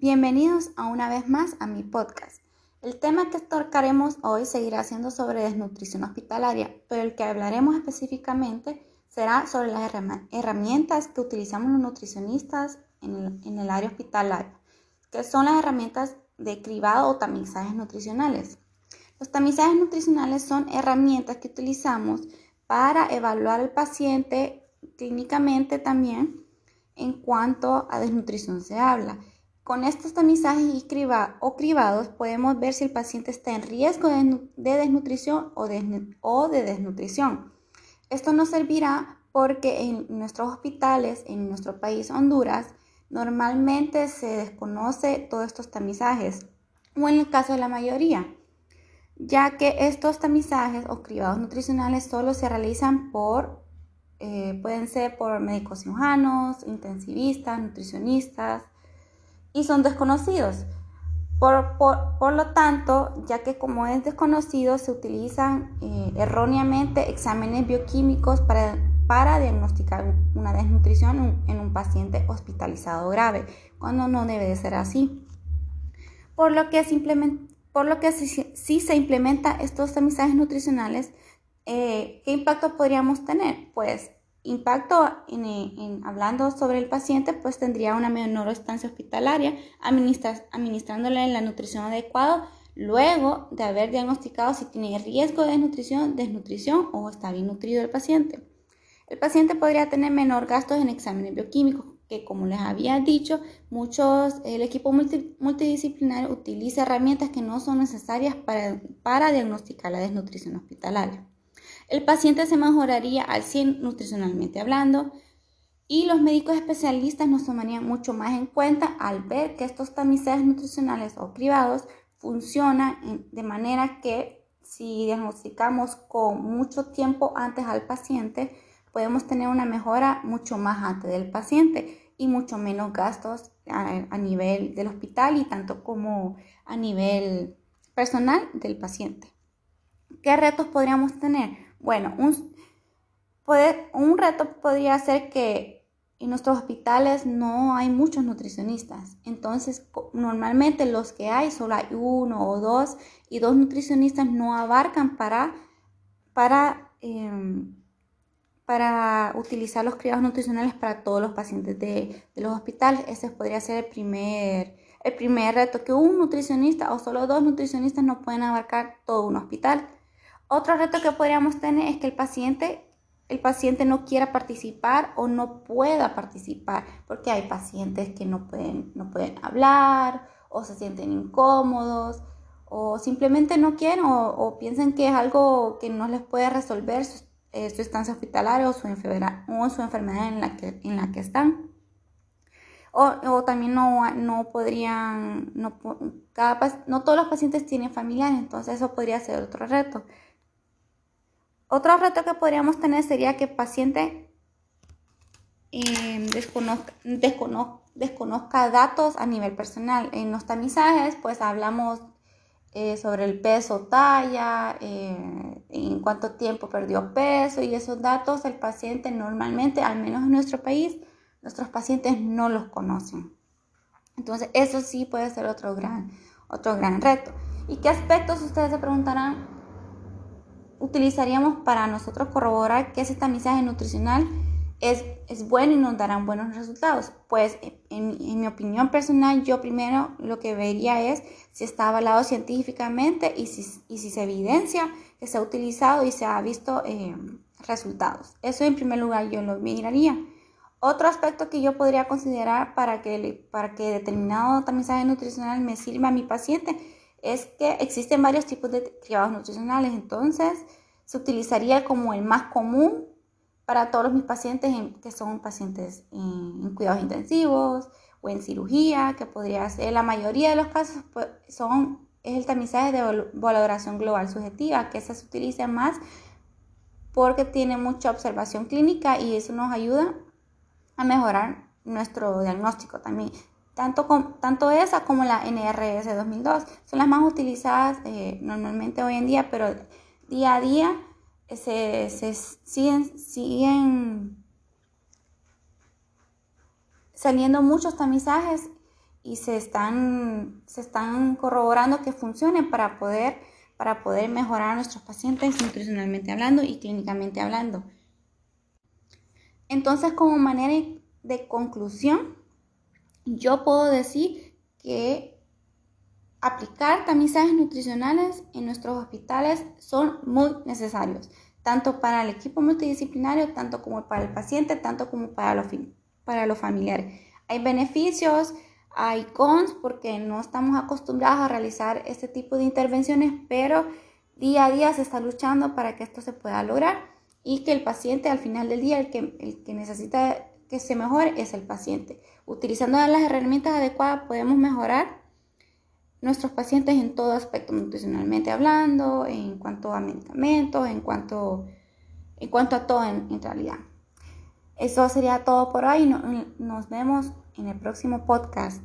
Bienvenidos a una vez más a mi podcast. El tema que tocaremos hoy seguirá siendo sobre desnutrición hospitalaria, pero el que hablaremos específicamente será sobre las herramientas que utilizamos los nutricionistas en el, área hospitalaria, que son las herramientas de cribado o tamizajes nutricionales. Los tamizajes nutricionales son herramientas que utilizamos para evaluar al paciente clínicamente también en cuanto a desnutrición se habla. Con estos tamizajes y o cribados podemos ver si el paciente está en riesgo de, desnutrición o de, desnutrición. Esto nos servirá porque en nuestros hospitales, en nuestro país Honduras, normalmente se desconoce todos estos tamizajes, o en el caso de la mayoría, ya que estos tamizajes o cribados nutricionales solo se realizan por, eh, pueden ser por médicos cirujanos, intensivistas, nutricionistas, y son desconocidos. Por, lo tanto, ya que como es desconocido, se utilizan eh, erróneamente exámenes bioquímicos para, para diagnosticar una desnutrición en un paciente hospitalizado grave, cuando no debe de ser así. Por lo que, simplemente, por lo que si, se implementan estos tamizajes nutricionales, eh, ¿qué impacto podríamos tener? Pues impacto en, hablando sobre el paciente, pues tendría una menor estancia hospitalaria, administrándole la nutrición adecuada luego de haber diagnosticado si tiene riesgo de desnutrición, desnutrición o está bien nutrido el paciente. El paciente podría tener menor gastos en exámenes bioquímicos, que como les había dicho, muchos, el equipo multidisciplinar utiliza herramientas que no son necesarias para diagnosticar la desnutrición hospitalaria el paciente se mejoraría al 100 nutricionalmente hablando y los médicos especialistas nos tomarían mucho más en cuenta al ver que estos tamizajes nutricionales o privados funcionan de manera que si diagnosticamos con mucho tiempo antes al paciente, podemos tener una mejora mucho más antes del paciente y mucho menos gastos a, a nivel del hospital y tanto como a nivel personal del paciente. ¿Qué retos podríamos tener? Bueno, un, un reto podría ser que en nuestros hospitales no hay muchos nutricionistas. Entonces, normalmente los que hay solo hay uno o dos y dos nutricionistas no abarcan para, para, em, para utilizar los criados nutricionales para todos los pacientes de, de, los hospitales. Ese podría ser el primer, el primer reto, que un nutricionista o solo dos nutricionistas no pueden abarcar todo un hospital. Otro reto que podríamos tener es que el paciente, el paciente no quiera participar o no pueda participar, porque hay pacientes que no pueden, no pueden hablar o se sienten incómodos o simplemente no quieren o, piensan que es algo que no les puede resolver su, eh, estancia hospitalaria o su, enfermedad, o su enfermedad en la que, en la que están. O, también no, no podrían, no, cada, no todos los pacientes tienen familiares, entonces eso podría ser otro reto. Otro reto que podríamos tener sería que el paciente em, desconozca, datos a nivel personal. En los tamizajes, pues hablamos eh, sobre el peso, talla, eh, en cuánto tiempo perdió peso y esos datos el paciente normalmente, al menos en nuestro país, nuestros pacientes no los conocen. Entonces, eso sí puede ser otro gran, otro gran reto. ¿Y qué aspectos ustedes se preguntarán? Utilizaríamos para nosotros corroborar que ese tamizaje nutricional es, es bueno y nos darán buenos resultados? Pues en, mi opinión personal, yo primero lo que vería es si está avalado científicamente y si, y si se evidencia que se ha utilizado y se ha visto eh, resultados. Eso en primer lugar yo lo miraría. Otro aspecto que yo podría considerar para que, para que determinado tamizaje nutricional me sirva a mi paciente es que existen varios tipos de cribados nutricionales, entonces se utilizaría como el más común para todos mis pacientes que son pacientes en, cuidados intensivos o en cirugía, que podría ser la mayoría de los casos pues, son es el tamizaje de valoración global subjetiva, que se utiliza más porque tiene mucha observación clínica y eso nos ayuda a mejorar nuestro diagnóstico también. Tanto, tanto esa como la NRS 2002 son las más utilizadas eh, normalmente hoy en día, pero día a día se, siguen, siguen saliendo muchos tamizajes y se están, se están corroborando que funcionen para poder, para poder mejorar a nuestros pacientes nutricionalmente hablando y clínicamente hablando. Entonces, como manera de conclusión, yo puedo decir que aplicar tamizajes nutricionales en nuestros hospitales son muy necesarios, tanto para el equipo multidisciplinario, tanto como para el paciente, tanto como para los, para los familiares. Hay beneficios, hay cons porque no estamos acostumbrados a realizar este tipo de intervenciones, pero día a día se está luchando para que esto se pueda lograr y que el paciente al final del día, el que, el que necesita que se mejore es el paciente. Utilizando las herramientas adecuadas podemos mejorar nuestros pacientes en todo aspecto, nutricionalmente hablando, en cuanto a medicamentos, en cuanto, en cuanto a todo en, realidad. Eso sería todo por hoy. nos vemos en el próximo podcast.